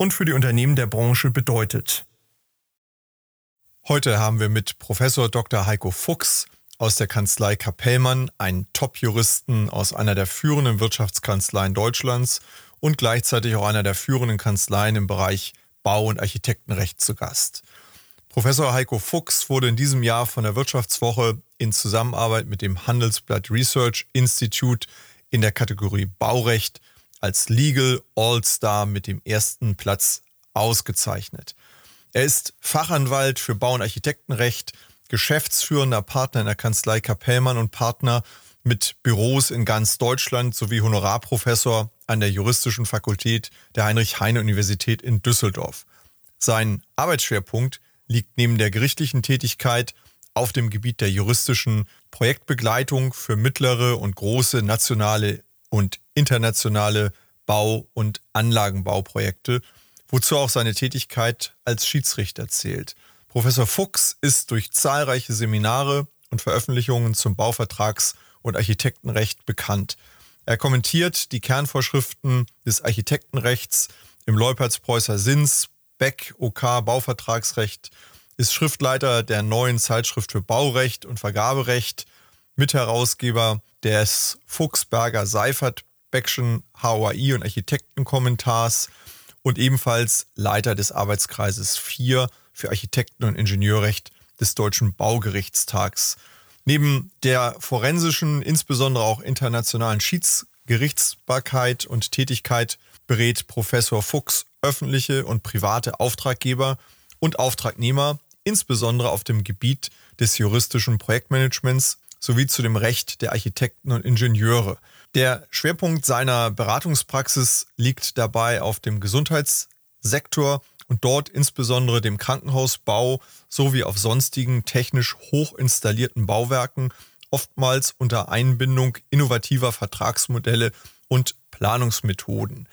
und für die Unternehmen der Branche bedeutet. Heute haben wir mit Professor Dr. Heiko Fuchs aus der Kanzlei Kapellmann, einen Top-Juristen aus einer der führenden Wirtschaftskanzleien Deutschlands und gleichzeitig auch einer der führenden Kanzleien im Bereich Bau- und Architektenrecht zu Gast. Professor Heiko Fuchs wurde in diesem Jahr von der Wirtschaftswoche in Zusammenarbeit mit dem Handelsblatt Research Institute in der Kategorie Baurecht als Legal All-Star mit dem ersten Platz ausgezeichnet. Er ist Fachanwalt für Bau- und Architektenrecht, geschäftsführender Partner in der Kanzlei Kapellmann und Partner mit Büros in ganz Deutschland sowie Honorarprofessor an der Juristischen Fakultät der Heinrich-Heine-Universität in Düsseldorf. Sein Arbeitsschwerpunkt liegt neben der gerichtlichen Tätigkeit auf dem Gebiet der juristischen Projektbegleitung für mittlere und große nationale und internationale Bau- und Anlagenbauprojekte, wozu auch seine Tätigkeit als Schiedsrichter zählt. Professor Fuchs ist durch zahlreiche Seminare und Veröffentlichungen zum Bauvertrags- und Architektenrecht bekannt. Er kommentiert die Kernvorschriften des Architektenrechts im Leuperts-Preußer Sins, Beck, OK Bauvertragsrecht, ist Schriftleiter der neuen Zeitschrift für Baurecht und Vergaberecht, Mitherausgeber des Fuchsberger Seifert Beckschen HOI und Architektenkommentars und ebenfalls Leiter des Arbeitskreises 4 für Architekten- und Ingenieurrecht des Deutschen Baugerichtstags. Neben der forensischen, insbesondere auch internationalen Schiedsgerichtsbarkeit und Tätigkeit berät Professor Fuchs öffentliche und private Auftraggeber und Auftragnehmer, insbesondere auf dem Gebiet des juristischen Projektmanagements sowie zu dem Recht der Architekten und Ingenieure. Der Schwerpunkt seiner Beratungspraxis liegt dabei auf dem Gesundheitssektor und dort insbesondere dem Krankenhausbau sowie auf sonstigen technisch hoch installierten Bauwerken, oftmals unter Einbindung innovativer Vertragsmodelle und Planungsmethoden.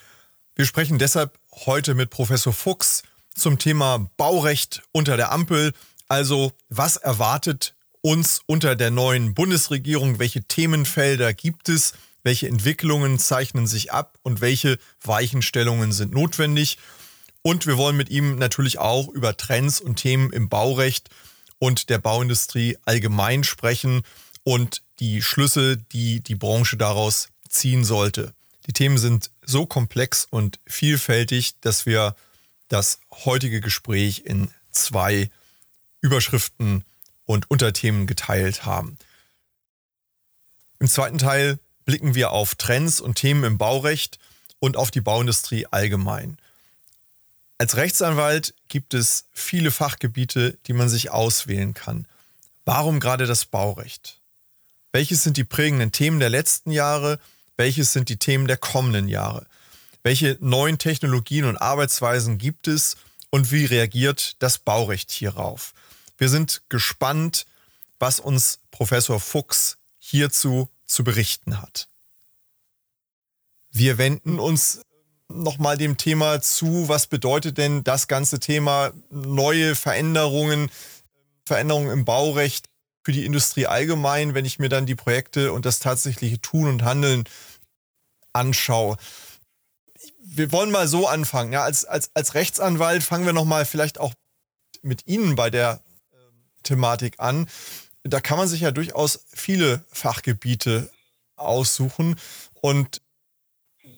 Wir sprechen deshalb heute mit Professor Fuchs zum Thema Baurecht unter der Ampel. Also was erwartet uns unter der neuen Bundesregierung? Welche Themenfelder gibt es? Welche Entwicklungen zeichnen sich ab und welche Weichenstellungen sind notwendig? Und wir wollen mit ihm natürlich auch über Trends und Themen im Baurecht und der Bauindustrie allgemein sprechen und die Schlüsse, die die Branche daraus ziehen sollte. Die Themen sind so komplex und vielfältig, dass wir das heutige Gespräch in zwei Überschriften und Unterthemen geteilt haben. Im zweiten Teil blicken wir auf Trends und Themen im Baurecht und auf die Bauindustrie allgemein. Als Rechtsanwalt gibt es viele Fachgebiete, die man sich auswählen kann. Warum gerade das Baurecht? Welches sind die prägenden Themen der letzten Jahre? Welches sind die Themen der kommenden Jahre? Welche neuen Technologien und Arbeitsweisen gibt es und wie reagiert das Baurecht hierauf? Wir sind gespannt, was uns Professor Fuchs hierzu zu berichten hat. Wir wenden uns nochmal dem Thema zu, was bedeutet denn das ganze Thema neue Veränderungen, Veränderungen im Baurecht für die Industrie allgemein, wenn ich mir dann die Projekte und das tatsächliche Tun und Handeln anschaue. Wir wollen mal so anfangen. Ja, als, als, als Rechtsanwalt fangen wir nochmal vielleicht auch mit Ihnen bei der Thematik an. Da kann man sich ja durchaus viele Fachgebiete aussuchen. Und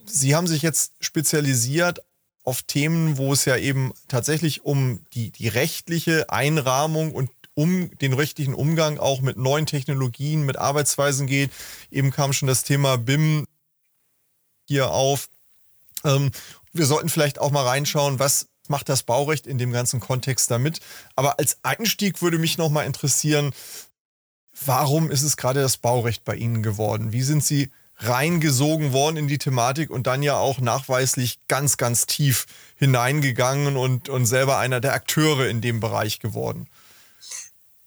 Sie haben sich jetzt spezialisiert auf Themen, wo es ja eben tatsächlich um die, die rechtliche Einrahmung und um den rechtlichen Umgang auch mit neuen Technologien, mit Arbeitsweisen geht. Eben kam schon das Thema BIM hier auf. Ähm, wir sollten vielleicht auch mal reinschauen, was macht das Baurecht in dem ganzen Kontext damit. Aber als Einstieg würde mich noch mal interessieren, warum ist es gerade das Baurecht bei Ihnen geworden? Wie sind Sie reingesogen worden in die Thematik und dann ja auch nachweislich ganz, ganz tief hineingegangen und, und selber einer der Akteure in dem Bereich geworden.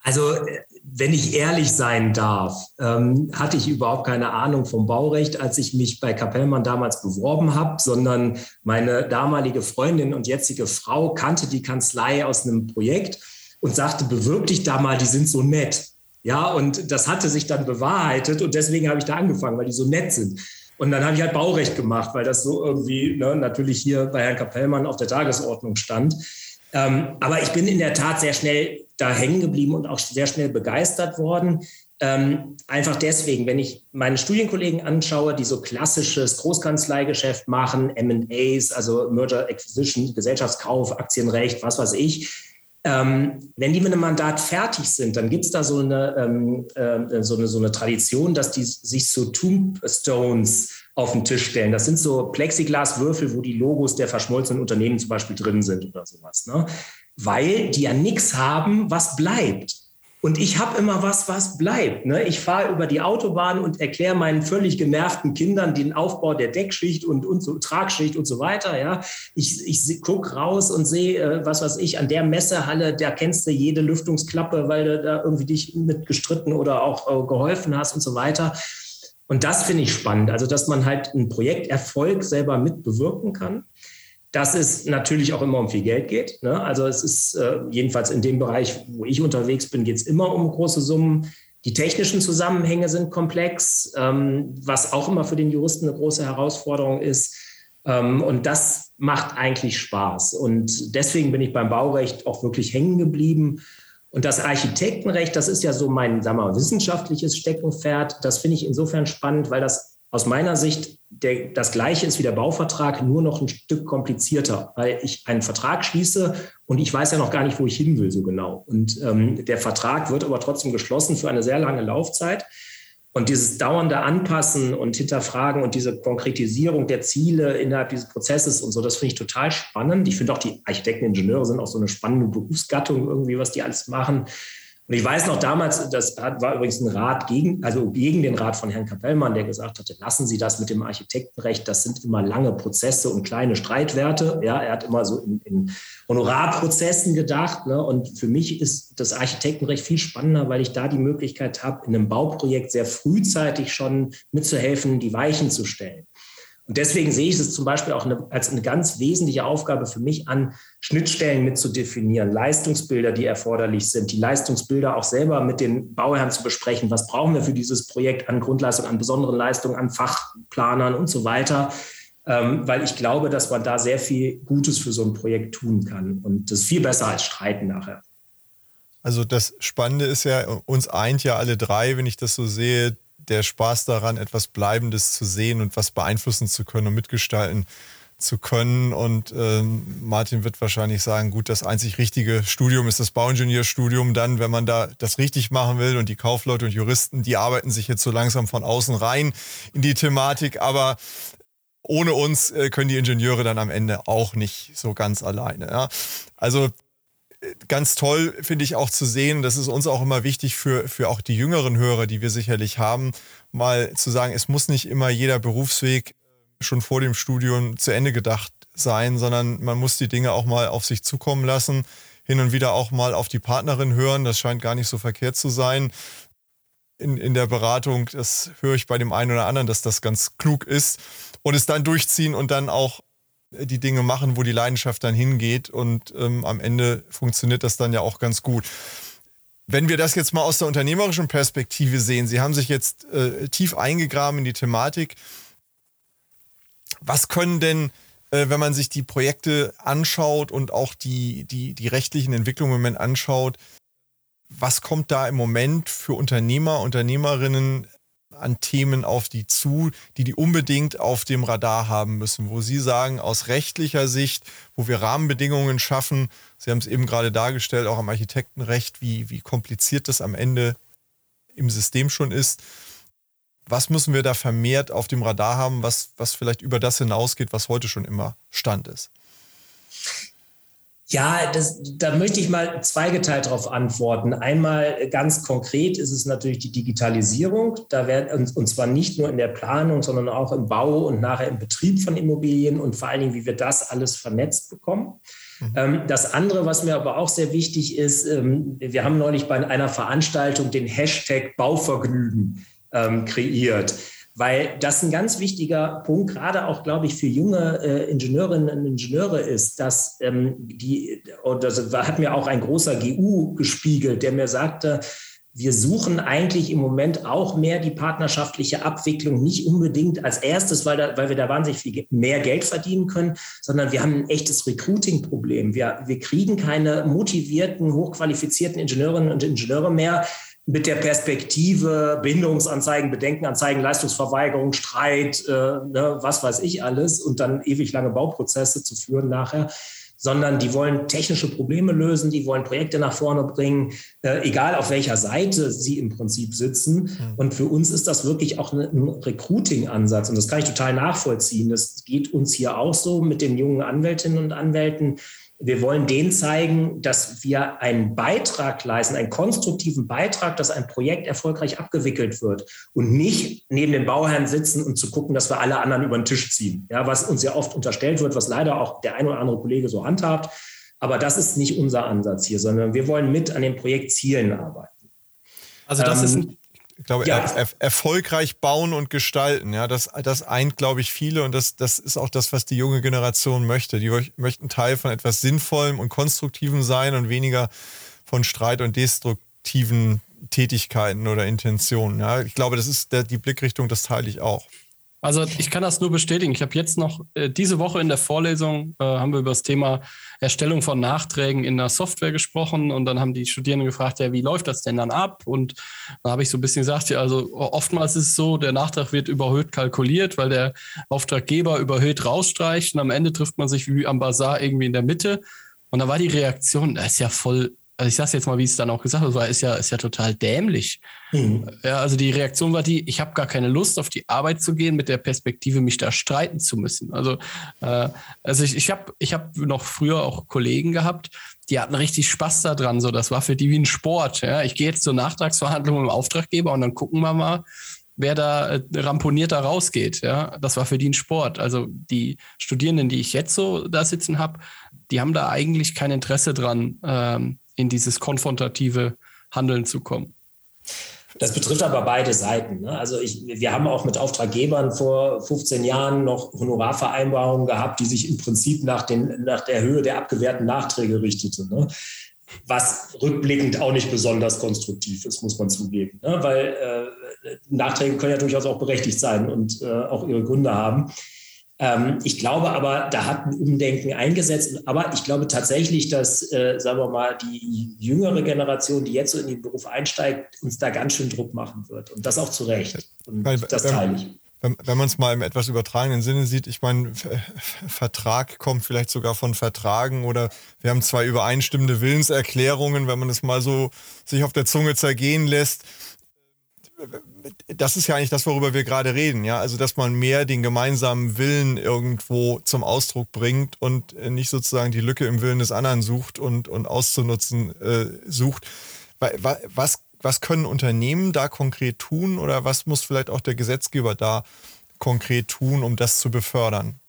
Also, wenn ich ehrlich sein darf, ähm, hatte ich überhaupt keine Ahnung vom Baurecht, als ich mich bei Kapellmann damals beworben habe, sondern meine damalige Freundin und jetzige Frau kannte die Kanzlei aus einem Projekt und sagte, bewirb dich da mal, die sind so nett. Ja, und das hatte sich dann bewahrheitet und deswegen habe ich da angefangen, weil die so nett sind. Und dann habe ich halt Baurecht gemacht, weil das so irgendwie ne, natürlich hier bei Herrn Kapellmann auf der Tagesordnung stand. Ähm, aber ich bin in der Tat sehr schnell da hängen geblieben und auch sehr schnell begeistert worden. Ähm, einfach deswegen, wenn ich meine Studienkollegen anschaue, die so klassisches Großkanzleigeschäft machen, MAs, also Merger Acquisition, Gesellschaftskauf, Aktienrecht, was weiß ich, ähm, wenn die mit einem Mandat fertig sind, dann gibt es da so eine, ähm, äh, so, eine, so eine Tradition, dass die sich so Tombstones auf den Tisch stellen. Das sind so Plexiglaswürfel, wo die Logos der verschmolzenen Unternehmen zum Beispiel drin sind oder sowas. Ne? Weil die ja nichts haben, was bleibt. Und ich habe immer was, was bleibt. Ne? Ich fahre über die Autobahn und erkläre meinen völlig genervten Kindern den Aufbau der Deckschicht und, und so, Tragschicht und so weiter. Ja? Ich, ich gucke raus und sehe, äh, was weiß ich, an der Messehalle, da kennst du jede Lüftungsklappe, weil du da irgendwie dich mit gestritten oder auch äh, geholfen hast und so weiter. Und das finde ich spannend. Also, dass man halt einen Projekterfolg selber mit bewirken kann dass es natürlich auch immer um viel Geld geht. Ne? Also es ist äh, jedenfalls in dem Bereich, wo ich unterwegs bin, geht es immer um große Summen. Die technischen Zusammenhänge sind komplex, ähm, was auch immer für den Juristen eine große Herausforderung ist. Ähm, und das macht eigentlich Spaß. Und deswegen bin ich beim Baurecht auch wirklich hängen geblieben. Und das Architektenrecht, das ist ja so mein sagen wir mal, wissenschaftliches Steckenpferd. Das finde ich insofern spannend, weil das aus meiner Sicht der, das gleiche ist wie der Bauvertrag, nur noch ein Stück komplizierter, weil ich einen Vertrag schließe und ich weiß ja noch gar nicht, wo ich hin will so genau. Und ähm, der Vertrag wird aber trotzdem geschlossen für eine sehr lange Laufzeit. Und dieses dauernde Anpassen und Hinterfragen und diese Konkretisierung der Ziele innerhalb dieses Prozesses und so, das finde ich total spannend. Ich finde auch die Architekten, Ingenieure sind auch so eine spannende Berufsgattung irgendwie, was die alles machen. Und ich weiß noch damals, das war übrigens ein Rat gegen, also gegen den Rat von Herrn Kapellmann, der gesagt hatte, lassen Sie das mit dem Architektenrecht, das sind immer lange Prozesse und kleine Streitwerte. Ja, er hat immer so in, in Honorarprozessen gedacht. Ne? Und für mich ist das Architektenrecht viel spannender, weil ich da die Möglichkeit habe, in einem Bauprojekt sehr frühzeitig schon mitzuhelfen, die Weichen zu stellen. Und deswegen sehe ich es zum Beispiel auch eine, als eine ganz wesentliche Aufgabe für mich an, Schnittstellen mit zu definieren, Leistungsbilder, die erforderlich sind, die Leistungsbilder auch selber mit den Bauherren zu besprechen. Was brauchen wir für dieses Projekt an Grundleistung, an besonderen Leistungen, an Fachplanern und so weiter. Ähm, weil ich glaube, dass man da sehr viel Gutes für so ein Projekt tun kann. Und das ist viel besser als Streiten nachher. Also das Spannende ist ja, uns eint ja alle drei, wenn ich das so sehe, der Spaß daran, etwas Bleibendes zu sehen und was beeinflussen zu können und mitgestalten zu können. Und ähm, Martin wird wahrscheinlich sagen, gut, das einzig richtige Studium ist das Bauingenieurstudium. Dann, wenn man da das richtig machen will und die Kaufleute und Juristen, die arbeiten sich jetzt so langsam von außen rein in die Thematik. Aber ohne uns äh, können die Ingenieure dann am Ende auch nicht so ganz alleine. Ja? Also ganz toll finde ich auch zu sehen, das ist uns auch immer wichtig für, für auch die jüngeren Hörer, die wir sicherlich haben, mal zu sagen, es muss nicht immer jeder Berufsweg schon vor dem Studium zu Ende gedacht sein, sondern man muss die Dinge auch mal auf sich zukommen lassen, hin und wieder auch mal auf die Partnerin hören, das scheint gar nicht so verkehrt zu sein. In, in der Beratung, das höre ich bei dem einen oder anderen, dass das ganz klug ist. Und es dann durchziehen und dann auch die Dinge machen, wo die Leidenschaft dann hingeht und ähm, am Ende funktioniert das dann ja auch ganz gut. Wenn wir das jetzt mal aus der unternehmerischen Perspektive sehen, Sie haben sich jetzt äh, tief eingegraben in die Thematik. Was können denn, äh, wenn man sich die Projekte anschaut und auch die, die, die rechtlichen Entwicklungen im Moment anschaut, was kommt da im Moment für Unternehmer, Unternehmerinnen an Themen auf die zu, die die unbedingt auf dem Radar haben müssen, wo Sie sagen, aus rechtlicher Sicht, wo wir Rahmenbedingungen schaffen, Sie haben es eben gerade dargestellt, auch am Architektenrecht, wie, wie kompliziert das am Ende im System schon ist. Was müssen wir da vermehrt auf dem Radar haben, was, was vielleicht über das hinausgeht, was heute schon immer Stand ist? Ja, das, da möchte ich mal zweigeteilt darauf antworten. Einmal ganz konkret ist es natürlich die Digitalisierung. Da werden, und zwar nicht nur in der Planung, sondern auch im Bau und nachher im Betrieb von Immobilien und vor allen Dingen, wie wir das alles vernetzt bekommen. Mhm. Ähm, das andere, was mir aber auch sehr wichtig ist, ähm, wir haben neulich bei einer Veranstaltung den Hashtag Bauvergnügen ähm, kreiert weil das ein ganz wichtiger Punkt, gerade auch, glaube ich, für junge äh, Ingenieurinnen und Ingenieure ist, dass ähm, die, und das hat mir auch ein großer GU gespiegelt, der mir sagte, wir suchen eigentlich im Moment auch mehr die partnerschaftliche Abwicklung, nicht unbedingt als erstes, weil, da, weil wir da wahnsinnig viel mehr Geld verdienen können, sondern wir haben ein echtes Recruiting-Problem. Wir, wir kriegen keine motivierten, hochqualifizierten Ingenieurinnen und Ingenieure mehr, mit der Perspektive Bindungsanzeigen, Bedenkenanzeigen, Leistungsverweigerung, Streit, äh, ne, was weiß ich alles und dann ewig lange Bauprozesse zu führen nachher, sondern die wollen technische Probleme lösen, die wollen Projekte nach vorne bringen, äh, egal auf welcher Seite sie im Prinzip sitzen. Mhm. Und für uns ist das wirklich auch ein Recruiting-Ansatz und das kann ich total nachvollziehen. Das geht uns hier auch so mit den jungen Anwältinnen und Anwälten wir wollen denen zeigen, dass wir einen Beitrag leisten, einen konstruktiven Beitrag, dass ein Projekt erfolgreich abgewickelt wird und nicht neben dem Bauherrn sitzen und zu gucken, dass wir alle anderen über den Tisch ziehen. Ja, was uns ja oft unterstellt wird, was leider auch der ein oder andere Kollege so handhabt. Aber das ist nicht unser Ansatz hier, sondern wir wollen mit an den Projektzielen arbeiten. Also das ähm, ist ein ich glaube, ja. er, er, erfolgreich bauen und gestalten, ja, das, das eint, glaube ich, viele und das, das ist auch das, was die junge Generation möchte. Die möchten Teil von etwas Sinnvollem und Konstruktivem sein und weniger von Streit und destruktiven Tätigkeiten oder Intentionen. Ja. Ich glaube, das ist der, die Blickrichtung, das teile ich auch. Also ich kann das nur bestätigen. Ich habe jetzt noch äh, diese Woche in der Vorlesung äh, haben wir über das Thema Erstellung von Nachträgen in der Software gesprochen und dann haben die Studierenden gefragt, ja, wie läuft das denn dann ab? Und da habe ich so ein bisschen gesagt, ja, also oftmals ist es so, der Nachtrag wird überhöht kalkuliert, weil der Auftraggeber überhöht rausstreicht und am Ende trifft man sich wie am Bazar irgendwie in der Mitte. Und da war die Reaktion, das ist ja voll also ich sag's jetzt mal, wie es dann auch gesagt wird, ist ja, ist ja total dämlich. Mhm. Ja, also die Reaktion war die, ich habe gar keine Lust, auf die Arbeit zu gehen, mit der Perspektive, mich da streiten zu müssen. Also, äh, also ich, ich habe ich hab noch früher auch Kollegen gehabt, die hatten richtig Spaß daran. So, das war für die wie ein Sport. Ja? Ich gehe jetzt zur Nachtragsverhandlung mit dem Auftraggeber und dann gucken wir mal, wer da äh, ramponiert da rausgeht. Ja? Das war für die ein Sport. Also die Studierenden, die ich jetzt so da sitzen habe, die haben da eigentlich kein Interesse dran, ähm, in dieses konfrontative Handeln zu kommen. Das betrifft aber beide Seiten. Ne? Also ich, wir haben auch mit Auftraggebern vor 15 Jahren noch Honorarvereinbarungen gehabt, die sich im Prinzip nach, den, nach der Höhe der abgewehrten Nachträge richteten. Ne? Was rückblickend auch nicht besonders konstruktiv ist, muss man zugeben. Ne? Weil äh, Nachträge können ja durchaus auch berechtigt sein und äh, auch ihre Gründe haben. Ähm, ich glaube aber, da hat ein Umdenken eingesetzt. Aber ich glaube tatsächlich, dass, äh, sagen wir mal, die jüngere Generation, die jetzt so in den Beruf einsteigt, uns da ganz schön Druck machen wird. Und das auch zu Recht. Und Weil, das teile ich. Wenn, wenn man es mal im etwas übertragenen Sinne sieht, ich meine, Vertrag kommt vielleicht sogar von Vertragen oder wir haben zwei übereinstimmende Willenserklärungen, wenn man es mal so sich auf der Zunge zergehen lässt das ist ja eigentlich das, worüber wir gerade reden, ja. Also, dass man mehr den gemeinsamen Willen irgendwo zum Ausdruck bringt und nicht sozusagen die Lücke im Willen des anderen sucht und, und auszunutzen äh, sucht. Was, was können Unternehmen da konkret tun oder was muss vielleicht auch der Gesetzgeber da konkret tun, um das zu befördern?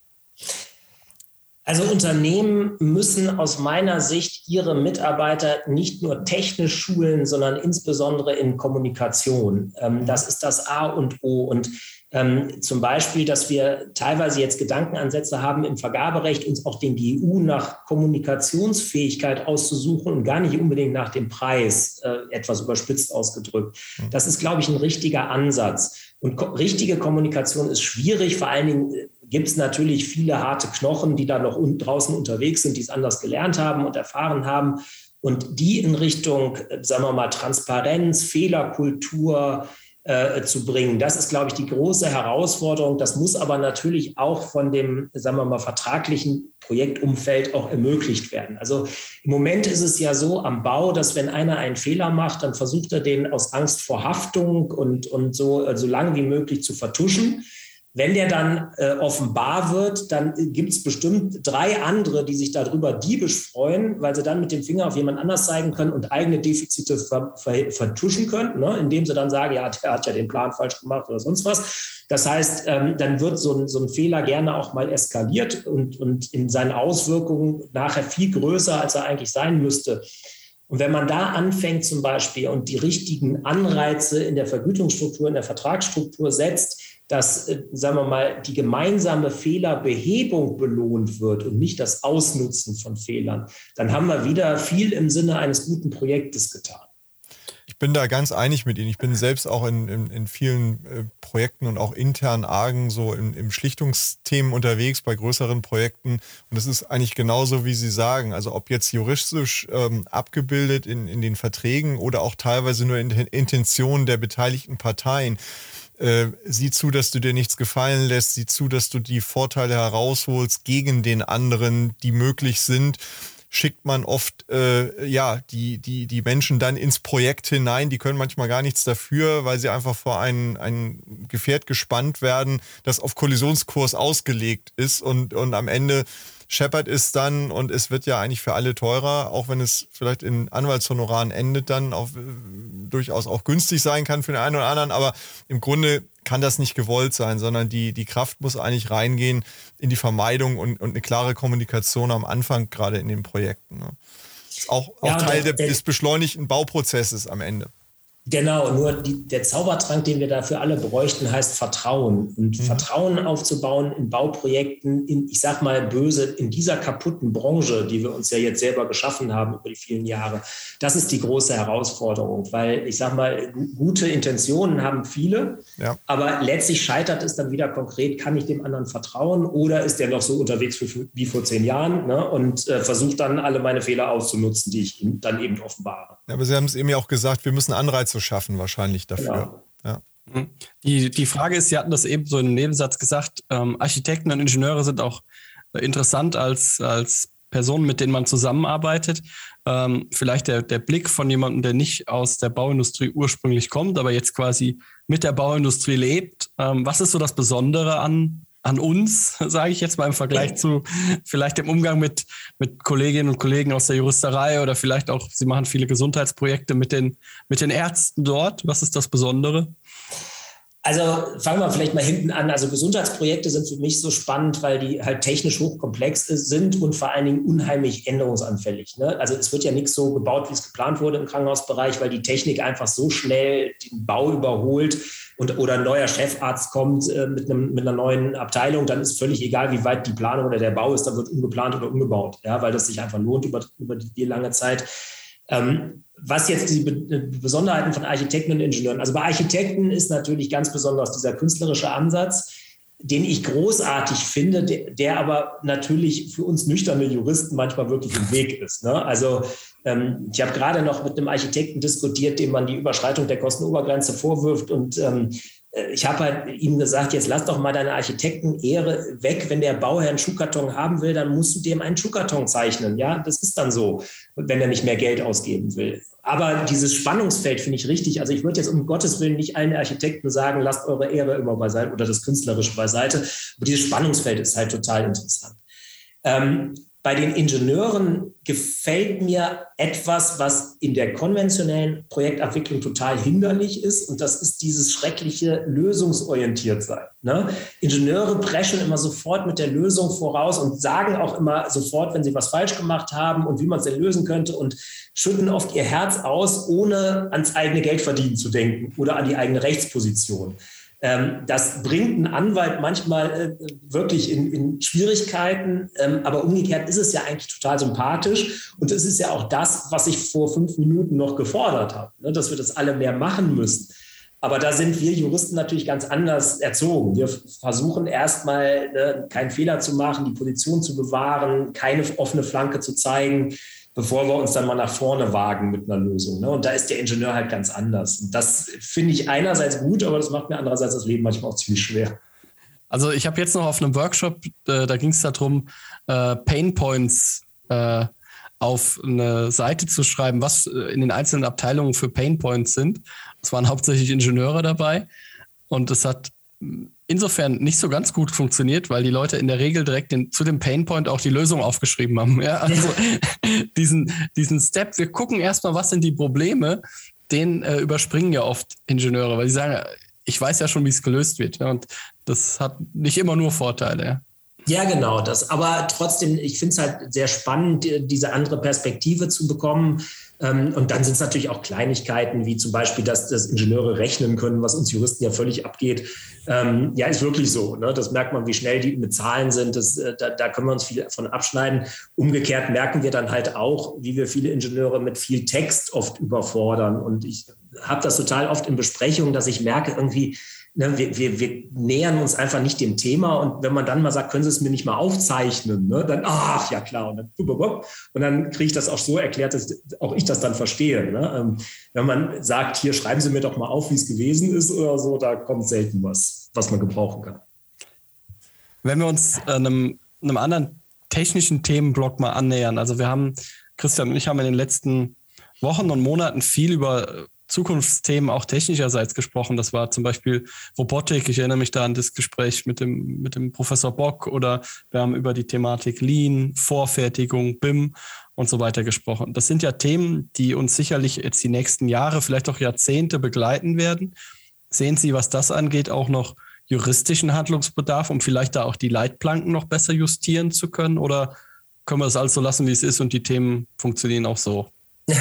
Also Unternehmen müssen aus meiner Sicht ihre Mitarbeiter nicht nur technisch schulen, sondern insbesondere in Kommunikation. Ähm, das ist das A und O. Und ähm, zum Beispiel, dass wir teilweise jetzt Gedankenansätze haben im Vergaberecht, uns auch den GU nach Kommunikationsfähigkeit auszusuchen und gar nicht unbedingt nach dem Preis, äh, etwas überspitzt ausgedrückt. Mhm. Das ist, glaube ich, ein richtiger Ansatz. Und richtige Kommunikation ist schwierig, vor allen Dingen äh, gibt es natürlich viele harte Knochen, die da noch draußen unterwegs sind, die es anders gelernt haben und erfahren haben. Und die in Richtung, äh, sagen wir mal, Transparenz, Fehlerkultur äh, zu bringen, das ist, glaube ich, die große Herausforderung. Das muss aber natürlich auch von dem, sagen wir mal, vertraglichen Projektumfeld auch ermöglicht werden. Also im Moment ist es ja so am Bau, dass wenn einer einen Fehler macht, dann versucht er den aus Angst vor Haftung und, und so, so lange wie möglich zu vertuschen. Wenn der dann äh, offenbar wird, dann gibt es bestimmt drei andere, die sich darüber diebisch freuen, weil sie dann mit dem Finger auf jemand anders zeigen können und eigene Defizite ver ver vertuschen können, ne? indem sie dann sagen, ja, der hat ja den Plan falsch gemacht oder sonst was. Das heißt, ähm, dann wird so ein, so ein Fehler gerne auch mal eskaliert und, und in seinen Auswirkungen nachher viel größer, als er eigentlich sein müsste. Und wenn man da anfängt zum Beispiel und die richtigen Anreize in der Vergütungsstruktur, in der Vertragsstruktur setzt, dass, äh, sagen wir mal, die gemeinsame Fehlerbehebung belohnt wird und nicht das Ausnutzen von Fehlern, dann haben wir wieder viel im Sinne eines guten Projektes getan. Ich bin da ganz einig mit Ihnen. Ich bin selbst auch in, in, in vielen äh, Projekten und auch intern argen so in, im Schlichtungsthemen unterwegs bei größeren Projekten. Und es ist eigentlich genauso, wie Sie sagen. Also ob jetzt juristisch ähm, abgebildet in, in den Verträgen oder auch teilweise nur in den Intentionen der beteiligten Parteien. Äh, sieh zu, dass du dir nichts gefallen lässt, sieh zu, dass du die Vorteile herausholst gegen den anderen, die möglich sind. Schickt man oft äh, ja die, die, die Menschen dann ins Projekt hinein. Die können manchmal gar nichts dafür, weil sie einfach vor ein, ein Gefährt gespannt werden, das auf Kollisionskurs ausgelegt ist. Und, und am Ende scheppert es dann und es wird ja eigentlich für alle teurer, auch wenn es vielleicht in Anwaltshonoraren endet, dann auch, äh, durchaus auch günstig sein kann für den einen oder anderen. Aber im Grunde kann das nicht gewollt sein, sondern die, die Kraft muss eigentlich reingehen in die Vermeidung und, und eine klare Kommunikation am Anfang, gerade in den Projekten. Ne? Ist auch, auch ja, Teil der, des beschleunigten Bauprozesses am Ende. Genau, nur die, der Zaubertrank, den wir dafür alle bräuchten, heißt Vertrauen. Und mhm. Vertrauen aufzubauen in Bauprojekten, in, ich sag mal böse, in dieser kaputten Branche, die wir uns ja jetzt selber geschaffen haben über die vielen Jahre, das ist die große Herausforderung. Weil ich sag mal, gute Intentionen haben viele, ja. aber letztlich scheitert es dann wieder konkret, kann ich dem anderen vertrauen oder ist der noch so unterwegs wie vor zehn Jahren ne, und äh, versucht dann alle meine Fehler auszunutzen, die ich ihm dann eben offenbare. Ja, aber Sie haben es eben ja auch gesagt, wir müssen Anreize zu schaffen, wahrscheinlich dafür. Ja. ja. Mhm. Die, die Frage ist, Sie hatten das eben so in einem Nebensatz gesagt, ähm, Architekten und Ingenieure sind auch interessant als, als Personen, mit denen man zusammenarbeitet. Ähm, vielleicht der, der Blick von jemandem, der nicht aus der Bauindustrie ursprünglich kommt, aber jetzt quasi mit der Bauindustrie lebt. Ähm, was ist so das Besondere an an uns, sage ich jetzt mal im Vergleich zu vielleicht dem Umgang mit, mit Kolleginnen und Kollegen aus der Juristerei oder vielleicht auch, Sie machen viele Gesundheitsprojekte mit den, mit den Ärzten dort. Was ist das Besondere? Also fangen wir vielleicht mal hinten an. Also Gesundheitsprojekte sind für mich so spannend, weil die halt technisch hochkomplex sind und vor allen Dingen unheimlich änderungsanfällig. Ne? Also es wird ja nichts so gebaut, wie es geplant wurde im Krankenhausbereich, weil die Technik einfach so schnell den Bau überholt und, oder ein neuer Chefarzt kommt äh, mit, einem, mit einer neuen Abteilung, dann ist völlig egal, wie weit die Planung oder der Bau ist, dann wird umgeplant oder umgebaut, ja, weil das sich einfach lohnt über, über die, lange Zeit. Ähm, was jetzt die Besonderheiten von Architekten und Ingenieuren? Also bei Architekten ist natürlich ganz besonders dieser künstlerische Ansatz, den ich großartig finde, der, aber natürlich für uns nüchterne Juristen manchmal wirklich im Weg ist. Ne? Also ähm, ich habe gerade noch mit einem Architekten diskutiert, dem man die Überschreitung der Kostenobergrenze vorwirft und ähm, äh, ich habe halt ihm gesagt, jetzt lass doch mal deine Architektenehre weg. Wenn der Bauherr einen Schuhkarton haben will, dann musst du dem einen Schuhkarton zeichnen. Ja, das ist dann so, wenn er nicht mehr Geld ausgeben will. Aber dieses Spannungsfeld finde ich richtig. Also ich würde jetzt um Gottes Willen nicht allen Architekten sagen, lasst eure Ehre immer beiseite oder das Künstlerische beiseite. Aber dieses Spannungsfeld ist halt total interessant. Ähm, bei den Ingenieuren gefällt mir etwas, was in der konventionellen Projektabwicklung total hinderlich ist. Und das ist dieses schreckliche Lösungsorientiertsein. Ne? Ingenieure preschen immer sofort mit der Lösung voraus und sagen auch immer sofort, wenn sie was falsch gemacht haben und wie man es denn lösen könnte und schütten oft ihr Herz aus, ohne ans eigene Geldverdienen zu denken oder an die eigene Rechtsposition. Ähm, das bringt einen Anwalt manchmal äh, wirklich in, in Schwierigkeiten, ähm, aber umgekehrt ist es ja eigentlich total sympathisch und es ist ja auch das, was ich vor fünf Minuten noch gefordert habe, ne, dass wir das alle mehr machen müssen. Aber da sind wir Juristen natürlich ganz anders erzogen. Wir versuchen erstmal ne, keinen Fehler zu machen, die Position zu bewahren, keine offene Flanke zu zeigen bevor wir uns dann mal nach vorne wagen mit einer Lösung. Ne? Und da ist der Ingenieur halt ganz anders. Und das finde ich einerseits gut, aber das macht mir andererseits das Leben manchmal auch ziemlich schwer. Also ich habe jetzt noch auf einem Workshop, äh, da ging es darum, äh, Pain Points äh, auf eine Seite zu schreiben, was äh, in den einzelnen Abteilungen für Pain Points sind. Es waren hauptsächlich Ingenieure dabei und es hat insofern nicht so ganz gut funktioniert, weil die Leute in der Regel direkt den, zu dem Painpoint auch die Lösung aufgeschrieben haben. Ja, also diesen, diesen Step, wir gucken erstmal, was sind die Probleme, den äh, überspringen ja oft Ingenieure, weil sie sagen, ich weiß ja schon, wie es gelöst wird. Ja, und das hat nicht immer nur Vorteile. Ja. Ja, genau, das. Aber trotzdem, ich finde es halt sehr spannend, diese andere Perspektive zu bekommen. Ähm, und dann sind es natürlich auch Kleinigkeiten, wie zum Beispiel, dass, dass Ingenieure rechnen können, was uns Juristen ja völlig abgeht. Ähm, ja, ist wirklich so. Ne? Das merkt man, wie schnell die mit Zahlen sind. Das, äh, da, da können wir uns viel von abschneiden. Umgekehrt merken wir dann halt auch, wie wir viele Ingenieure mit viel Text oft überfordern. Und ich habe das total oft in Besprechungen, dass ich merke, irgendwie, ne, wir, wir, wir nähern uns einfach nicht dem Thema. Und wenn man dann mal sagt, können Sie es mir nicht mal aufzeichnen, ne, dann, ach ja klar, und dann, und dann kriege ich das auch so erklärt, dass auch ich das dann verstehe. Ne? Ähm, wenn man sagt, hier schreiben Sie mir doch mal auf, wie es gewesen ist oder so, da kommt selten was, was man gebrauchen kann. Wenn wir uns einem, einem anderen technischen Themenblock mal annähern, also wir haben, Christian und ich haben in den letzten Wochen und Monaten viel über Zukunftsthemen auch technischerseits gesprochen. Das war zum Beispiel Robotik. Ich erinnere mich da an das Gespräch mit dem, mit dem Professor Bock oder wir haben über die Thematik Lean, Vorfertigung, BIM und so weiter gesprochen. Das sind ja Themen, die uns sicherlich jetzt die nächsten Jahre, vielleicht auch Jahrzehnte begleiten werden. Sehen Sie, was das angeht, auch noch juristischen Handlungsbedarf, um vielleicht da auch die Leitplanken noch besser justieren zu können? Oder können wir das alles so lassen, wie es ist und die Themen funktionieren auch so?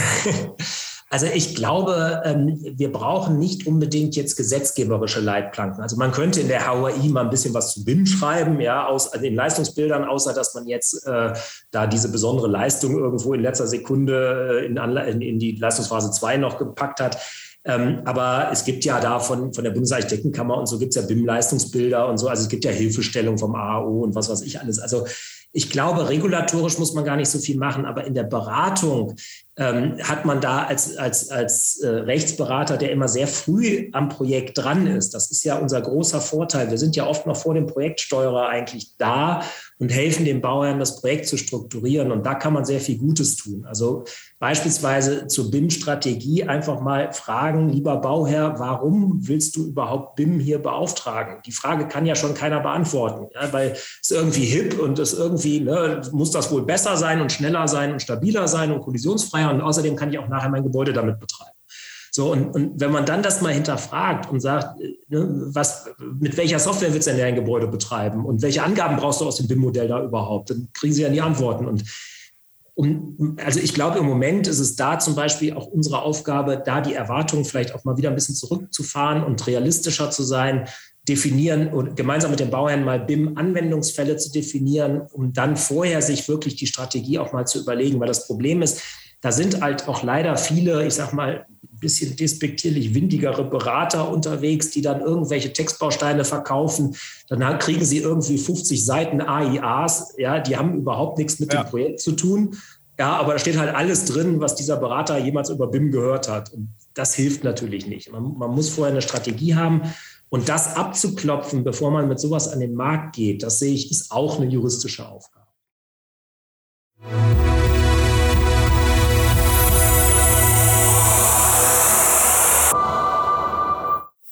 Also ich glaube, ähm, wir brauchen nicht unbedingt jetzt gesetzgeberische Leitplanken. Also man könnte in der HOI mal ein bisschen was zu BIM schreiben, ja, aus also den Leistungsbildern, außer dass man jetzt äh, da diese besondere Leistung irgendwo in letzter Sekunde äh, in, in, in die Leistungsphase 2 noch gepackt hat. Ähm, aber es gibt ja da von, von der Bundesarchitektenkammer und so gibt es ja BIM-Leistungsbilder und so. Also es gibt ja Hilfestellung vom AAO und was weiß ich alles. Also ich glaube, regulatorisch muss man gar nicht so viel machen, aber in der Beratung ähm, hat man da als, als, als äh, Rechtsberater, der immer sehr früh am Projekt dran ist, das ist ja unser großer Vorteil. Wir sind ja oft noch vor dem Projektsteuerer eigentlich da und helfen dem Bauherrn, das Projekt zu strukturieren. Und da kann man sehr viel Gutes tun. Also beispielsweise zur BIM-Strategie einfach mal fragen, lieber Bauherr, warum willst du überhaupt BIM hier beauftragen? Die Frage kann ja schon keiner beantworten, ja, weil es irgendwie hip und es irgendwie, ne, muss das wohl besser sein und schneller sein und stabiler sein und kollisionsfrei Feuer und außerdem kann ich auch nachher mein Gebäude damit betreiben. So, und, und wenn man dann das mal hinterfragt und sagt, ne, was, mit welcher Software willst du denn dein Gebäude betreiben und welche Angaben brauchst du aus dem BIM-Modell da überhaupt, dann kriegen sie ja nie Antworten. Und um, also ich glaube, im Moment ist es da zum Beispiel auch unsere Aufgabe, da die Erwartungen vielleicht auch mal wieder ein bisschen zurückzufahren und realistischer zu sein, definieren und gemeinsam mit den Bauern mal BIM-Anwendungsfälle zu definieren, um dann vorher sich wirklich die Strategie auch mal zu überlegen. Weil das Problem ist, da sind halt auch leider viele, ich sag mal, ein bisschen despektierlich windigere Berater unterwegs, die dann irgendwelche Textbausteine verkaufen. Dann kriegen sie irgendwie 50 Seiten AIAs, ja, die haben überhaupt nichts mit ja. dem Projekt zu tun. Ja, aber da steht halt alles drin, was dieser Berater jemals über BIM gehört hat. Und das hilft natürlich nicht. Man, man muss vorher eine Strategie haben. Und das abzuklopfen, bevor man mit sowas an den Markt geht, das sehe ich, ist auch eine juristische Aufgabe.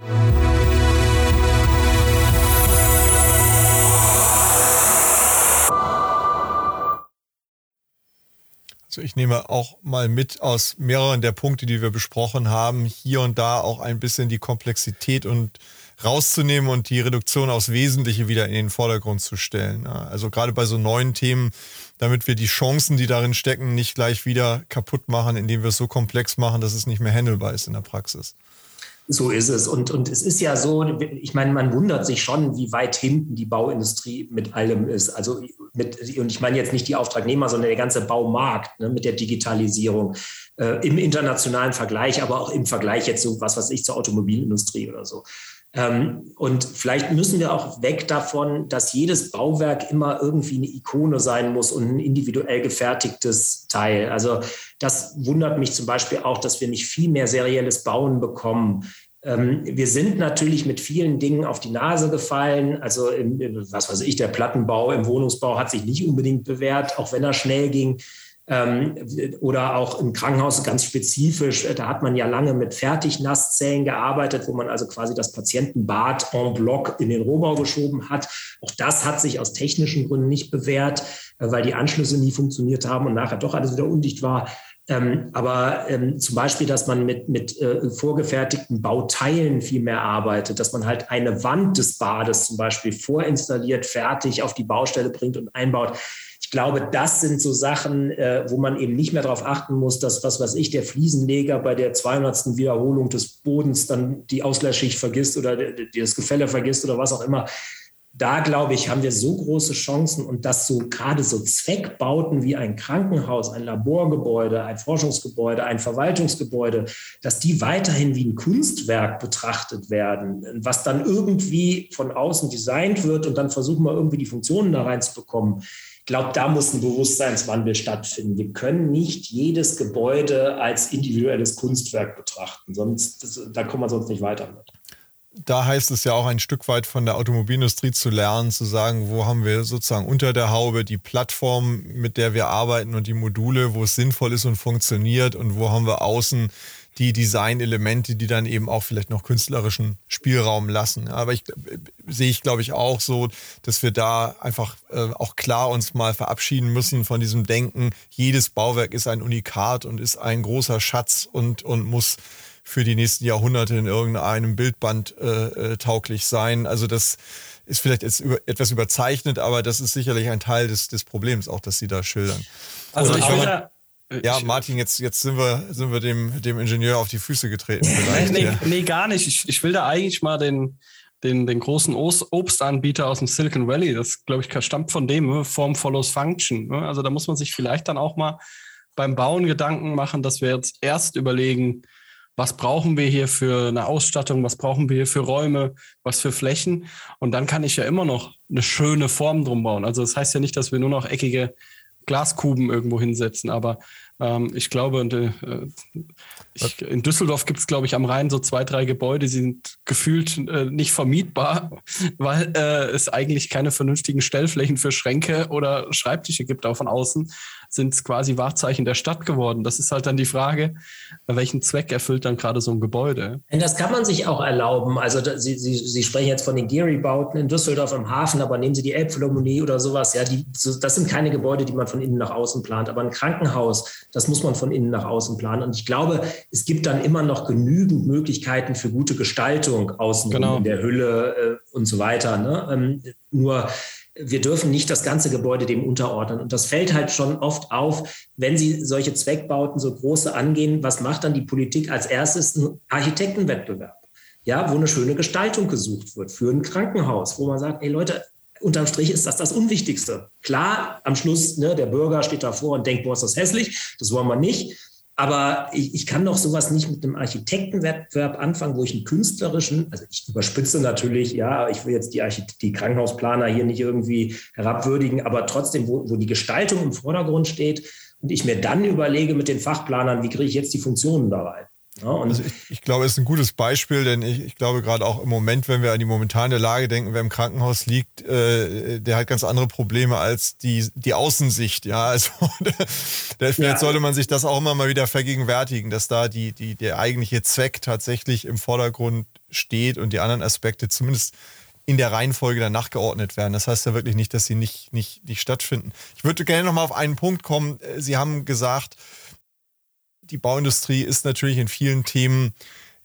Also ich nehme auch mal mit aus mehreren der Punkte, die wir besprochen haben, hier und da auch ein bisschen die Komplexität und rauszunehmen und die Reduktion aufs Wesentliche wieder in den Vordergrund zu stellen. Also gerade bei so neuen Themen, damit wir die Chancen, die darin stecken, nicht gleich wieder kaputt machen, indem wir es so komplex machen, dass es nicht mehr handelbar ist in der Praxis. So ist es. Und, und es ist ja so, ich meine, man wundert sich schon, wie weit hinten die Bauindustrie mit allem ist. Also mit, und ich meine jetzt nicht die Auftragnehmer, sondern der ganze Baumarkt ne, mit der Digitalisierung äh, im internationalen Vergleich, aber auch im Vergleich jetzt so, was weiß ich, zur Automobilindustrie oder so. Ähm, und vielleicht müssen wir auch weg davon, dass jedes Bauwerk immer irgendwie eine Ikone sein muss und ein individuell gefertigtes Teil. Also das wundert mich zum Beispiel auch, dass wir nicht viel mehr serielles Bauen bekommen. Ähm, wir sind natürlich mit vielen Dingen auf die Nase gefallen. Also, im, was weiß ich, der Plattenbau im Wohnungsbau hat sich nicht unbedingt bewährt, auch wenn er schnell ging. Ähm, oder auch im Krankenhaus ganz spezifisch, da hat man ja lange mit Fertignasszellen gearbeitet, wo man also quasi das Patientenbad en bloc in den Rohbau geschoben hat. Auch das hat sich aus technischen Gründen nicht bewährt, äh, weil die Anschlüsse nie funktioniert haben und nachher doch alles wieder undicht war. Ähm, aber ähm, zum Beispiel, dass man mit, mit äh, vorgefertigten Bauteilen viel mehr arbeitet, dass man halt eine Wand des Bades zum Beispiel vorinstalliert, fertig auf die Baustelle bringt und einbaut ich glaube, das sind so Sachen, äh, wo man eben nicht mehr darauf achten muss, dass, was weiß ich, der Fliesenleger bei der 200. Wiederholung des Bodens dann die Ausgleichsschicht vergisst oder das Gefälle vergisst oder was auch immer. Da, glaube ich, haben wir so große Chancen und dass so gerade so Zweckbauten wie ein Krankenhaus, ein Laborgebäude, ein Forschungsgebäude, ein Verwaltungsgebäude, dass die weiterhin wie ein Kunstwerk betrachtet werden, was dann irgendwie von außen designt wird und dann versuchen wir irgendwie die Funktionen da reinzubekommen glaube, da muss ein Bewusstseinswandel stattfinden. Wir können nicht jedes Gebäude als individuelles Kunstwerk betrachten, sonst das, da kommen wir sonst nicht weiter mit. Da heißt es ja auch ein Stück weit von der Automobilindustrie zu lernen, zu sagen, wo haben wir sozusagen unter der Haube die Plattform, mit der wir arbeiten und die Module, wo es sinnvoll ist und funktioniert und wo haben wir außen die Designelemente, die dann eben auch vielleicht noch künstlerischen Spielraum lassen. Aber ich sehe ich, glaube ich, auch so, dass wir da einfach äh, auch klar uns mal verabschieden müssen von diesem Denken, jedes Bauwerk ist ein Unikat und ist ein großer Schatz und, und muss für die nächsten Jahrhunderte in irgendeinem Bildband äh, äh tauglich sein. Also das ist vielleicht jetzt über, etwas überzeichnet, aber das ist sicherlich ein Teil des, des Problems, auch dass Sie da schildern. Also ich will da, äh, ja, Martin, jetzt, jetzt sind wir, sind wir dem, dem Ingenieur auf die Füße getreten. Vielleicht, nee, ja. nee, gar nicht. Ich, ich will da eigentlich mal den, den, den großen Obstanbieter aus dem Silicon Valley, das glaube ich stammt von dem, ne? Form follows Function. Ne? Also da muss man sich vielleicht dann auch mal beim Bauen Gedanken machen, dass wir jetzt erst überlegen, was brauchen wir hier für eine Ausstattung, was brauchen wir hier für Räume, was für Flächen. Und dann kann ich ja immer noch eine schöne Form drum bauen. Also das heißt ja nicht, dass wir nur noch eckige Glaskuben irgendwo hinsetzen. Aber ähm, ich glaube, und, äh, ich, in Düsseldorf gibt es, glaube ich, am Rhein so zwei, drei Gebäude, die sind gefühlt äh, nicht vermietbar, weil äh, es eigentlich keine vernünftigen Stellflächen für Schränke oder Schreibtische gibt, auch von außen sind es quasi Wahrzeichen der Stadt geworden. Das ist halt dann die Frage, welchen Zweck erfüllt dann gerade so ein Gebäude? Das kann man sich auch erlauben. Also Sie, Sie, Sie sprechen jetzt von den Geary-Bauten in Düsseldorf im Hafen, aber nehmen Sie die Elbphilharmonie oder sowas. Ja, die, das sind keine Gebäude, die man von innen nach außen plant. Aber ein Krankenhaus, das muss man von innen nach außen planen. Und ich glaube, es gibt dann immer noch genügend Möglichkeiten für gute Gestaltung außen genau. in der Hülle äh, und so weiter. Ne? Ähm, nur wir dürfen nicht das ganze Gebäude dem unterordnen. Und das fällt halt schon oft auf, wenn Sie solche Zweckbauten so große angehen. Was macht dann die Politik als erstes? Ein Architektenwettbewerb, ja, wo eine schöne Gestaltung gesucht wird für ein Krankenhaus, wo man sagt, ey Leute, unterm Strich ist das das Unwichtigste. Klar, am Schluss, ne, der Bürger steht davor und denkt, boah, ist das hässlich, das wollen wir nicht. Aber ich, ich kann doch sowas nicht mit einem Architektenwettbewerb anfangen, wo ich einen künstlerischen, also ich überspitze natürlich, ja, ich will jetzt die, Archite die Krankenhausplaner hier nicht irgendwie herabwürdigen, aber trotzdem, wo, wo die Gestaltung im Vordergrund steht und ich mir dann überlege mit den Fachplanern, wie kriege ich jetzt die Funktionen da rein. Ja, also ich, ich, glaube, es ist ein gutes Beispiel, denn ich, ich, glaube gerade auch im Moment, wenn wir an die momentane Lage denken, wer im Krankenhaus liegt, äh, der hat ganz andere Probleme als die, die Außensicht. Ja, also der, vielleicht ja. sollte man sich das auch immer mal wieder vergegenwärtigen, dass da die, die, der eigentliche Zweck tatsächlich im Vordergrund steht und die anderen Aspekte zumindest in der Reihenfolge dann nachgeordnet werden. Das heißt ja wirklich nicht, dass sie nicht, nicht, nicht stattfinden. Ich würde gerne nochmal auf einen Punkt kommen. Sie haben gesagt, die Bauindustrie ist natürlich in vielen Themen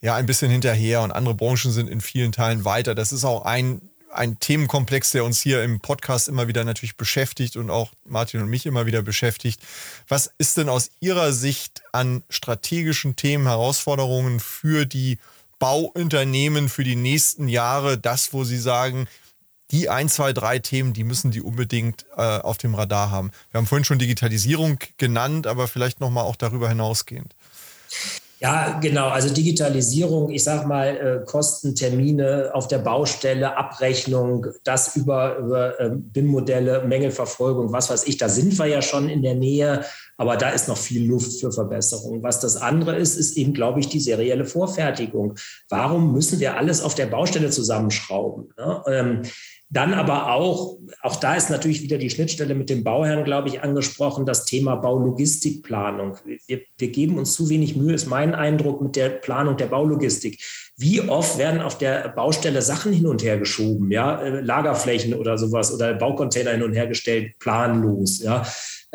ja ein bisschen hinterher und andere Branchen sind in vielen Teilen weiter. Das ist auch ein, ein Themenkomplex, der uns hier im Podcast immer wieder natürlich beschäftigt und auch Martin und mich immer wieder beschäftigt. Was ist denn aus Ihrer Sicht an strategischen Themen, Herausforderungen für die Bauunternehmen für die nächsten Jahre das, wo Sie sagen, die ein, zwei, drei Themen, die müssen die unbedingt äh, auf dem Radar haben. Wir haben vorhin schon Digitalisierung genannt, aber vielleicht nochmal auch darüber hinausgehend. Ja, genau. Also Digitalisierung, ich sage mal, äh, Kosten, Termine auf der Baustelle, Abrechnung, das über, über äh, BIM-Modelle, Mängelverfolgung, was weiß ich, da sind wir ja schon in der Nähe, aber da ist noch viel Luft für Verbesserung. Was das andere ist, ist eben, glaube ich, die serielle Vorfertigung. Warum müssen wir alles auf der Baustelle zusammenschrauben? Ne? Ähm, dann aber auch, auch da ist natürlich wieder die Schnittstelle mit dem Bauherrn, glaube ich, angesprochen, das Thema Baulogistikplanung. Wir, wir geben uns zu wenig Mühe, ist mein Eindruck mit der Planung der Baulogistik. Wie oft werden auf der Baustelle Sachen hin und her geschoben, ja, äh, Lagerflächen oder sowas oder Baucontainer hin und her gestellt, planlos, ja.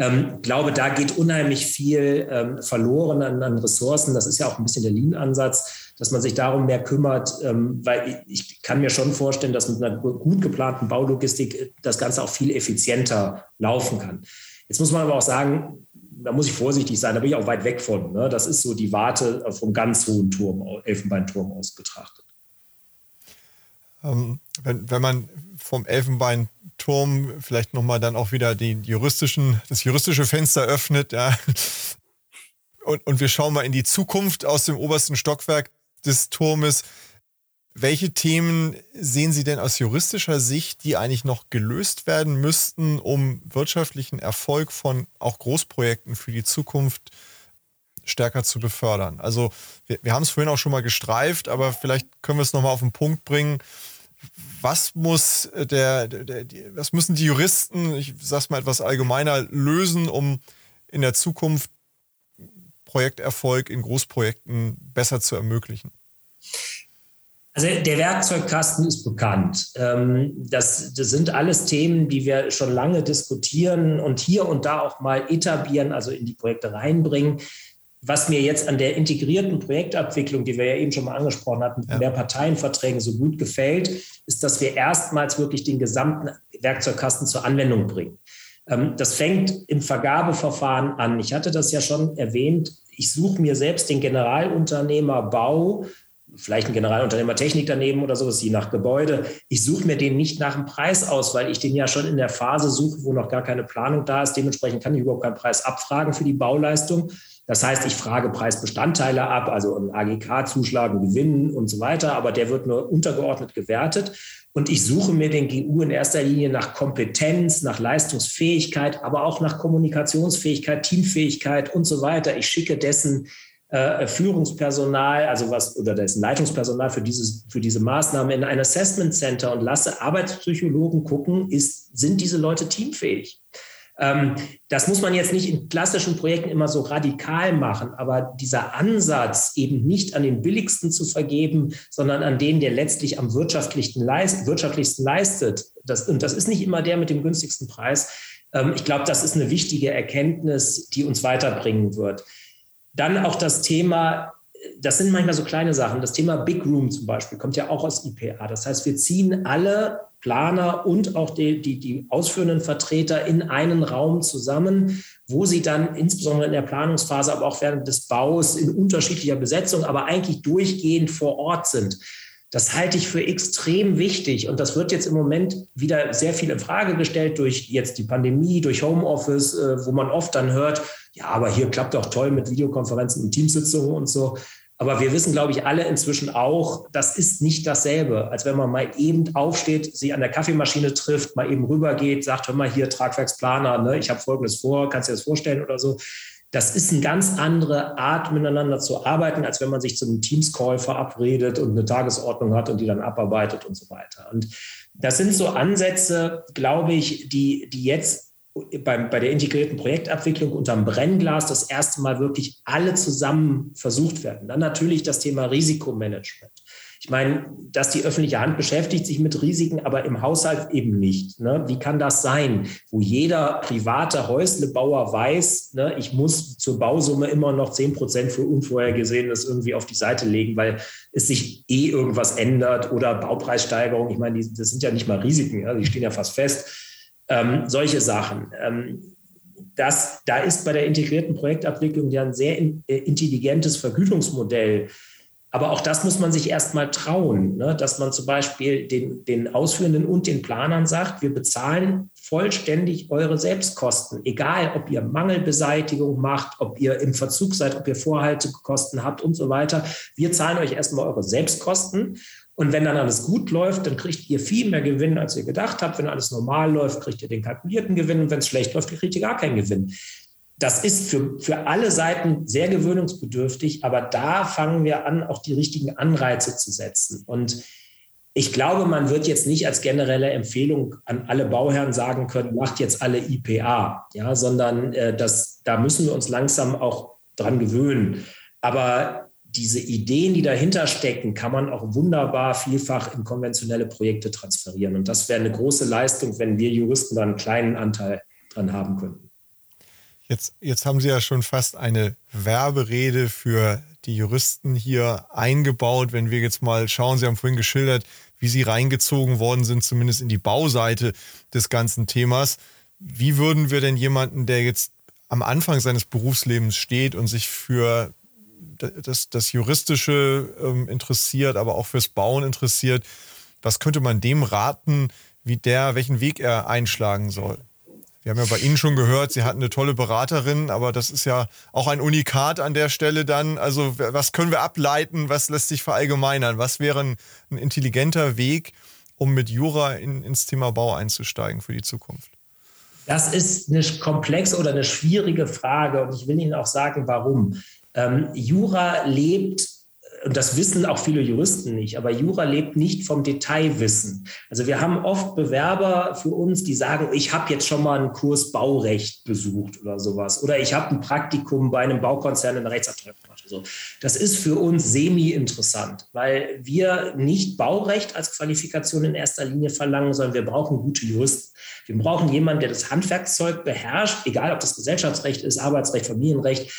Ähm, glaube, da geht unheimlich viel ähm, verloren an, an Ressourcen. Das ist ja auch ein bisschen der Lean-Ansatz dass man sich darum mehr kümmert, ähm, weil ich kann mir schon vorstellen, dass mit einer gut geplanten Baulogistik das Ganze auch viel effizienter laufen kann. Jetzt muss man aber auch sagen, da muss ich vorsichtig sein, da bin ich auch weit weg von. Ne? Das ist so die Warte vom ganz hohen Turm, Elfenbeinturm aus betrachtet. Ähm, wenn, wenn man vom Elfenbeinturm vielleicht nochmal dann auch wieder den juristischen, das juristische Fenster öffnet, ja, und, und wir schauen mal in die Zukunft aus dem obersten Stockwerk, des Turmes. Welche Themen sehen Sie denn aus juristischer Sicht, die eigentlich noch gelöst werden müssten, um wirtschaftlichen Erfolg von auch Großprojekten für die Zukunft stärker zu befördern? Also wir, wir haben es vorhin auch schon mal gestreift, aber vielleicht können wir es nochmal auf den Punkt bringen. Was muss der, der, der, was müssen die Juristen, ich sage es mal etwas allgemeiner, lösen, um in der Zukunft Projekterfolg in Großprojekten besser zu ermöglichen? Also der Werkzeugkasten ist bekannt. Ähm, das, das, sind alles Themen, die wir schon lange diskutieren und hier und da auch mal etablieren, also in die Projekte reinbringen. Was mir jetzt an der integrierten Projektabwicklung, die wir ja eben schon mal angesprochen hatten, mit ja. mehr Parteienverträgen so gut gefällt, ist, dass wir erstmals wirklich den gesamten Werkzeugkasten zur Anwendung bringen. Ähm, das fängt im Vergabeverfahren an. Ich hatte das ja schon erwähnt. Ich suche mir selbst den Generalunternehmer Bau, vielleicht ein Generalunternehmer Technik daneben oder sowas, je nach Gebäude. Ich suche mir den nicht nach dem Preis aus, weil ich den ja schon in der Phase suche, wo noch gar keine Planung da ist. Dementsprechend kann ich überhaupt keinen Preis abfragen für die Bauleistung. Das heißt, ich frage Preisbestandteile ab, also einen AGK-Zuschlag, einen Gewinn und so weiter, aber der wird nur untergeordnet gewertet. Und ich suche mir den GU in erster Linie nach Kompetenz, nach Leistungsfähigkeit, aber auch nach Kommunikationsfähigkeit, Teamfähigkeit und so weiter. Ich schicke dessen äh, Führungspersonal, also was oder dessen Leitungspersonal für dieses für diese Maßnahme in ein Assessment Center und lasse Arbeitspsychologen gucken, ist sind diese Leute teamfähig? Ähm, das muss man jetzt nicht in klassischen Projekten immer so radikal machen, aber dieser Ansatz, eben nicht an den billigsten zu vergeben, sondern an den, der letztlich am wirtschaftlichsten, leist, wirtschaftlichsten leistet, das, und das ist nicht immer der mit dem günstigsten Preis, ähm, ich glaube, das ist eine wichtige Erkenntnis, die uns weiterbringen wird. Dann auch das Thema das sind manchmal so kleine Sachen. Das Thema Big Room zum Beispiel kommt ja auch aus IPA. Das heißt, wir ziehen alle Planer und auch die, die, die ausführenden Vertreter in einen Raum zusammen, wo sie dann insbesondere in der Planungsphase, aber auch während des Baus in unterschiedlicher Besetzung, aber eigentlich durchgehend vor Ort sind. Das halte ich für extrem wichtig und das wird jetzt im Moment wieder sehr viel in Frage gestellt durch jetzt die Pandemie, durch Homeoffice, äh, wo man oft dann hört, ja, aber hier klappt doch toll mit Videokonferenzen und Teamsitzungen und so. Aber wir wissen, glaube ich, alle inzwischen auch, das ist nicht dasselbe, als wenn man mal eben aufsteht, sie an der Kaffeemaschine trifft, mal eben rübergeht, sagt, hör mal hier, Tragwerksplaner, ne, ich habe Folgendes vor, kannst du dir das vorstellen oder so. Das ist eine ganz andere Art, miteinander zu arbeiten, als wenn man sich zu einem Teams-Call verabredet und eine Tagesordnung hat und die dann abarbeitet und so weiter. Und das sind so Ansätze, glaube ich, die, die jetzt beim, bei der integrierten Projektabwicklung unterm Brennglas das erste Mal wirklich alle zusammen versucht werden. Dann natürlich das Thema Risikomanagement. Ich meine, dass die öffentliche Hand beschäftigt sich mit Risiken, aber im Haushalt eben nicht. Ne? Wie kann das sein, wo jeder private Häuslebauer weiß, ne, ich muss zur Bausumme immer noch 10 Prozent für Unvorhergesehenes irgendwie auf die Seite legen, weil es sich eh irgendwas ändert oder Baupreissteigerung. Ich meine, die, das sind ja nicht mal Risiken, ja, die stehen ja fast fest. Ähm, solche Sachen. Ähm, das, da ist bei der integrierten Projektabwicklung ja ein sehr in, äh, intelligentes Vergütungsmodell aber auch das muss man sich erstmal trauen, ne? dass man zum Beispiel den, den Ausführenden und den Planern sagt, wir bezahlen vollständig eure Selbstkosten, egal ob ihr Mangelbeseitigung macht, ob ihr im Verzug seid, ob ihr Vorhaltekosten habt und so weiter. Wir zahlen euch erstmal eure Selbstkosten. Und wenn dann alles gut läuft, dann kriegt ihr viel mehr Gewinn, als ihr gedacht habt. Wenn alles normal läuft, kriegt ihr den kalkulierten Gewinn. Und wenn es schlecht läuft, kriegt ihr gar keinen Gewinn das ist für, für alle Seiten sehr gewöhnungsbedürftig, aber da fangen wir an, auch die richtigen Anreize zu setzen. Und ich glaube, man wird jetzt nicht als generelle Empfehlung an alle Bauherren sagen können, macht jetzt alle IPA, ja, sondern äh, das, da müssen wir uns langsam auch dran gewöhnen. Aber diese Ideen, die dahinter stecken, kann man auch wunderbar vielfach in konventionelle Projekte transferieren. Und das wäre eine große Leistung, wenn wir Juristen da einen kleinen Anteil dran haben könnten. Jetzt, jetzt haben Sie ja schon fast eine Werberede für die Juristen hier eingebaut. Wenn wir jetzt mal schauen, Sie haben vorhin geschildert, wie Sie reingezogen worden sind, zumindest in die Bauseite des ganzen Themas. Wie würden wir denn jemanden, der jetzt am Anfang seines Berufslebens steht und sich für das, das Juristische ähm, interessiert, aber auch fürs Bauen interessiert, was könnte man dem raten, wie der, welchen Weg er einschlagen soll? Wir haben ja bei Ihnen schon gehört, Sie hatten eine tolle Beraterin, aber das ist ja auch ein Unikat an der Stelle dann. Also was können wir ableiten, was lässt sich verallgemeinern? Was wäre ein, ein intelligenter Weg, um mit Jura in, ins Thema Bau einzusteigen für die Zukunft? Das ist eine komplexe oder eine schwierige Frage und ich will Ihnen auch sagen, warum. Ähm, Jura lebt und das wissen auch viele Juristen nicht, aber Jura lebt nicht vom Detailwissen. Also wir haben oft Bewerber für uns, die sagen, ich habe jetzt schon mal einen Kurs Baurecht besucht oder sowas. Oder ich habe ein Praktikum bei einem Baukonzern in der Rechtsabteilung gemacht. Also das ist für uns semi-interessant, weil wir nicht Baurecht als Qualifikation in erster Linie verlangen, sondern wir brauchen gute Juristen. Wir brauchen jemanden, der das Handwerkszeug beherrscht, egal ob das Gesellschaftsrecht ist, Arbeitsrecht, Familienrecht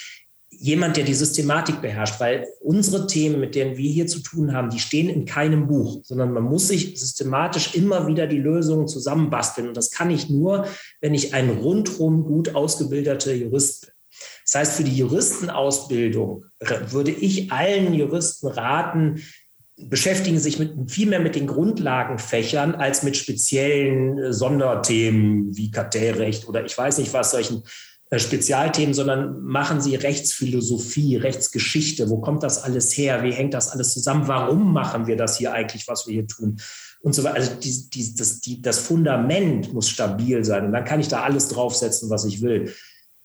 jemand, der die Systematik beherrscht, weil unsere Themen, mit denen wir hier zu tun haben, die stehen in keinem Buch, sondern man muss sich systematisch immer wieder die Lösungen zusammenbasteln. Und das kann ich nur, wenn ich ein rundum gut ausgebildeter Jurist bin. Das heißt, für die Juristenausbildung würde ich allen Juristen raten, beschäftigen sich mit, viel mehr mit den Grundlagenfächern als mit speziellen Sonderthemen wie Kartellrecht oder ich weiß nicht was, solchen äh, Spezialthemen, sondern machen Sie Rechtsphilosophie, Rechtsgeschichte. Wo kommt das alles her? Wie hängt das alles zusammen? Warum machen wir das hier eigentlich, was wir hier tun? Und so weiter. Also die, die, das, die, das Fundament muss stabil sein. Und dann kann ich da alles draufsetzen, was ich will.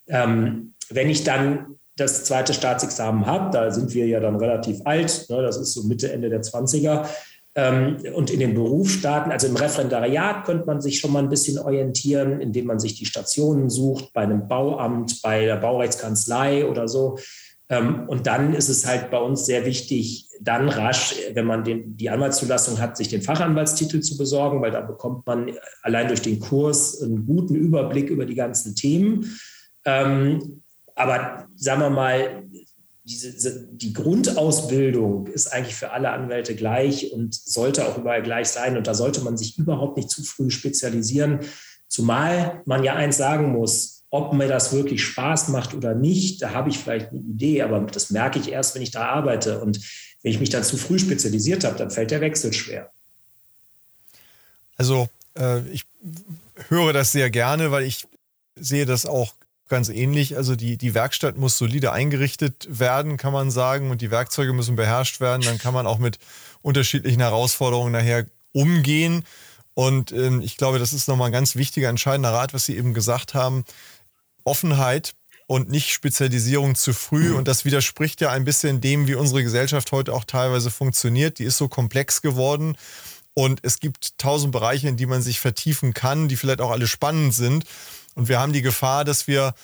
Ähm, wenn ich dann das zweite Staatsexamen habe, da sind wir ja dann relativ alt, ne, das ist so Mitte, Ende der 20er, ähm, und in den Beruf starten. Also im Referendariat könnte man sich schon mal ein bisschen orientieren, indem man sich die Stationen sucht, bei einem Bauamt, bei der Baurechtskanzlei oder so. Ähm, und dann ist es halt bei uns sehr wichtig, dann rasch, wenn man den, die Anwaltszulassung hat, sich den Fachanwaltstitel zu besorgen, weil da bekommt man allein durch den Kurs einen guten Überblick über die ganzen Themen. Ähm, aber sagen wir mal, diese, die Grundausbildung ist eigentlich für alle Anwälte gleich und sollte auch überall gleich sein. Und da sollte man sich überhaupt nicht zu früh spezialisieren. Zumal man ja eins sagen muss, ob mir das wirklich Spaß macht oder nicht, da habe ich vielleicht eine Idee, aber das merke ich erst, wenn ich da arbeite. Und wenn ich mich dann zu früh spezialisiert habe, dann fällt der Wechsel schwer. Also äh, ich höre das sehr gerne, weil ich sehe das auch ganz ähnlich. Also die, die Werkstatt muss solide eingerichtet werden, kann man sagen, und die Werkzeuge müssen beherrscht werden. Dann kann man auch mit unterschiedlichen Herausforderungen nachher umgehen. Und ähm, ich glaube, das ist nochmal ein ganz wichtiger, entscheidender Rat, was Sie eben gesagt haben. Offenheit und nicht Spezialisierung zu früh. Und das widerspricht ja ein bisschen dem, wie unsere Gesellschaft heute auch teilweise funktioniert. Die ist so komplex geworden. Und es gibt tausend Bereiche, in die man sich vertiefen kann, die vielleicht auch alle spannend sind. Und wir haben die Gefahr, dass wir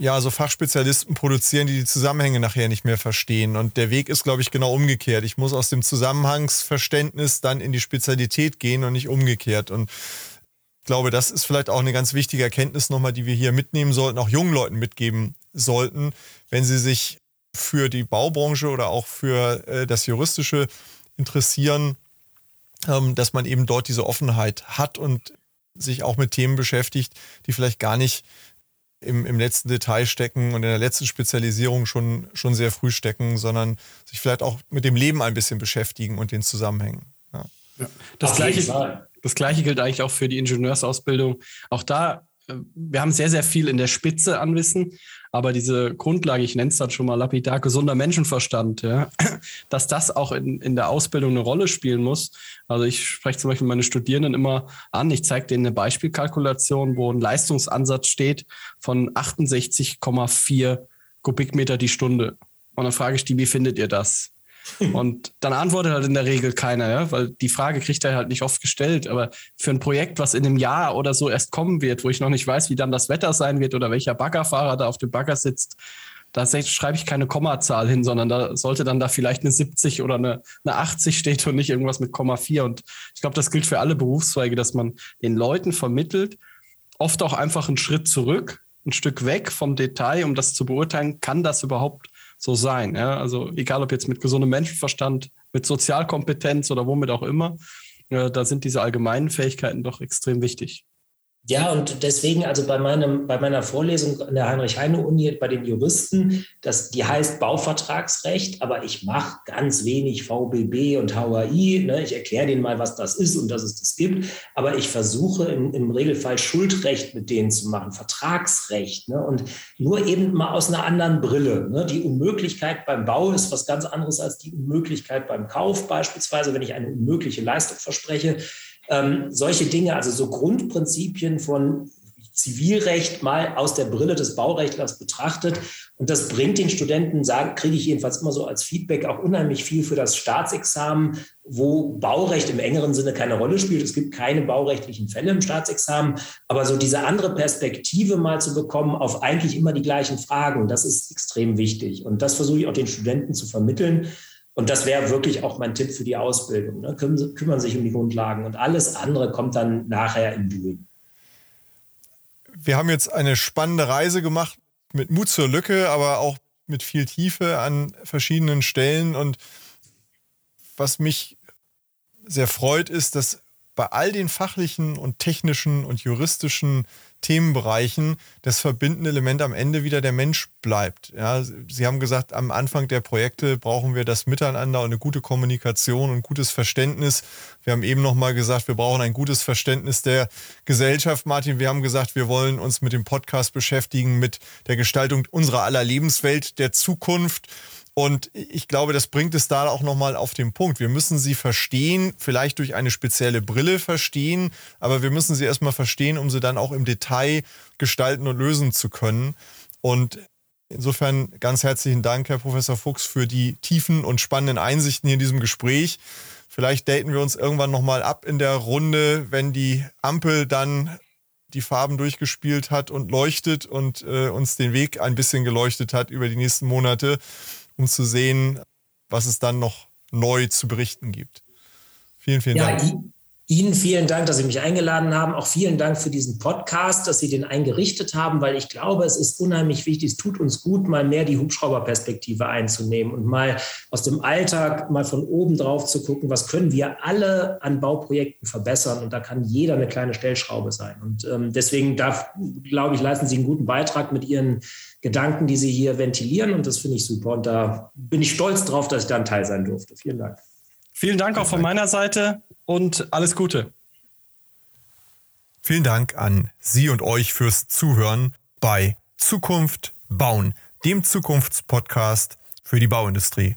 ja, so Fachspezialisten produzieren, die die Zusammenhänge nachher nicht mehr verstehen. Und der Weg ist, glaube ich, genau umgekehrt. Ich muss aus dem Zusammenhangsverständnis dann in die Spezialität gehen und nicht umgekehrt. Und ich glaube, das ist vielleicht auch eine ganz wichtige Erkenntnis nochmal, die wir hier mitnehmen sollten, auch jungen Leuten mitgeben sollten, wenn sie sich für die Baubranche oder auch für äh, das Juristische interessieren, ähm, dass man eben dort diese Offenheit hat und sich auch mit Themen beschäftigt, die vielleicht gar nicht im, im letzten Detail stecken und in der letzten Spezialisierung schon, schon sehr früh stecken, sondern sich vielleicht auch mit dem Leben ein bisschen beschäftigen und den Zusammenhängen. Ja. Ja. Das, gleiche, das gleiche gilt eigentlich auch für die Ingenieursausbildung. Auch da, äh, wir haben sehr, sehr viel in der Spitze an Wissen, aber diese Grundlage, ich nenne es dann schon mal lapidar, gesunder Menschenverstand, ja, dass das auch in, in der Ausbildung eine Rolle spielen muss. Also ich spreche zum Beispiel meine Studierenden immer an, ich zeige denen eine Beispielkalkulation, wo ein Leistungsansatz steht von 68,4 Kubikmeter die Stunde. Und dann frage ich die, wie findet ihr das? Und dann antwortet halt in der Regel keiner, ja? weil die Frage kriegt er halt nicht oft gestellt. Aber für ein Projekt, was in einem Jahr oder so erst kommen wird, wo ich noch nicht weiß, wie dann das Wetter sein wird oder welcher Baggerfahrer da auf dem Bagger sitzt, da schreibe ich keine Kommazahl hin, sondern da sollte dann da vielleicht eine 70 oder eine, eine 80 steht und nicht irgendwas mit Komma 4. Und ich glaube, das gilt für alle Berufszweige, dass man den Leuten vermittelt, oft auch einfach einen Schritt zurück, ein Stück weg vom Detail, um das zu beurteilen, kann das überhaupt so sein. Ja? Also egal ob jetzt mit gesundem Menschenverstand, mit Sozialkompetenz oder womit auch immer, äh, da sind diese allgemeinen Fähigkeiten doch extrem wichtig. Ja, und deswegen, also bei, meinem, bei meiner Vorlesung an der Heinrich-Heine-Uni bei den Juristen, das, die heißt Bauvertragsrecht, aber ich mache ganz wenig VBB und HAI. Ne? Ich erkläre denen mal, was das ist und dass es das gibt. Aber ich versuche im, im Regelfall Schuldrecht mit denen zu machen, Vertragsrecht. Ne? Und nur eben mal aus einer anderen Brille. Ne? Die Unmöglichkeit beim Bau ist was ganz anderes als die Unmöglichkeit beim Kauf beispielsweise, wenn ich eine unmögliche Leistung verspreche ähm, solche Dinge, also so Grundprinzipien von Zivilrecht mal aus der Brille des Baurechtlers betrachtet. Und das bringt den Studenten, sagen, kriege ich jedenfalls immer so als Feedback, auch unheimlich viel für das Staatsexamen, wo Baurecht im engeren Sinne keine Rolle spielt. Es gibt keine baurechtlichen Fälle im Staatsexamen. Aber so diese andere Perspektive mal zu bekommen auf eigentlich immer die gleichen Fragen, das ist extrem wichtig. Und das versuche ich auch den Studenten zu vermitteln. Und das wäre wirklich auch mein Tipp für die Ausbildung. Ne? Kümmern, kümmern sich um die Grundlagen und alles andere kommt dann nachher im Doing. Wir haben jetzt eine spannende Reise gemacht mit Mut zur Lücke, aber auch mit viel Tiefe an verschiedenen Stellen. Und was mich sehr freut, ist, dass bei all den fachlichen und technischen und juristischen Themenbereichen das verbindende Element am Ende wieder der Mensch bleibt. Ja, Sie haben gesagt, am Anfang der Projekte brauchen wir das Miteinander und eine gute Kommunikation und gutes Verständnis. Wir haben eben nochmal gesagt, wir brauchen ein gutes Verständnis der Gesellschaft. Martin, wir haben gesagt, wir wollen uns mit dem Podcast beschäftigen, mit der Gestaltung unserer aller Lebenswelt der Zukunft. Und ich glaube, das bringt es da auch nochmal auf den Punkt. Wir müssen sie verstehen, vielleicht durch eine spezielle Brille verstehen, aber wir müssen sie erstmal verstehen, um sie dann auch im Detail gestalten und lösen zu können. Und insofern ganz herzlichen Dank, Herr Professor Fuchs, für die tiefen und spannenden Einsichten hier in diesem Gespräch. Vielleicht daten wir uns irgendwann nochmal ab in der Runde, wenn die Ampel dann die Farben durchgespielt hat und leuchtet und äh, uns den Weg ein bisschen geleuchtet hat über die nächsten Monate um zu sehen, was es dann noch neu zu berichten gibt. Vielen, vielen ja, Dank. Ihnen vielen Dank, dass Sie mich eingeladen haben. Auch vielen Dank für diesen Podcast, dass Sie den eingerichtet haben, weil ich glaube, es ist unheimlich wichtig, es tut uns gut, mal mehr die Hubschrauberperspektive einzunehmen und mal aus dem Alltag mal von oben drauf zu gucken, was können wir alle an Bauprojekten verbessern. Und da kann jeder eine kleine Stellschraube sein. Und ähm, deswegen darf, glaube ich, leisten Sie einen guten Beitrag mit Ihren Gedanken, die Sie hier ventilieren. Und das finde ich super. Und da bin ich stolz drauf, dass ich da ein Teil sein durfte. Vielen Dank. Vielen Dank auch von meiner Seite und alles Gute. Vielen Dank an Sie und euch fürs Zuhören bei Zukunft bauen, dem Zukunftspodcast für die Bauindustrie.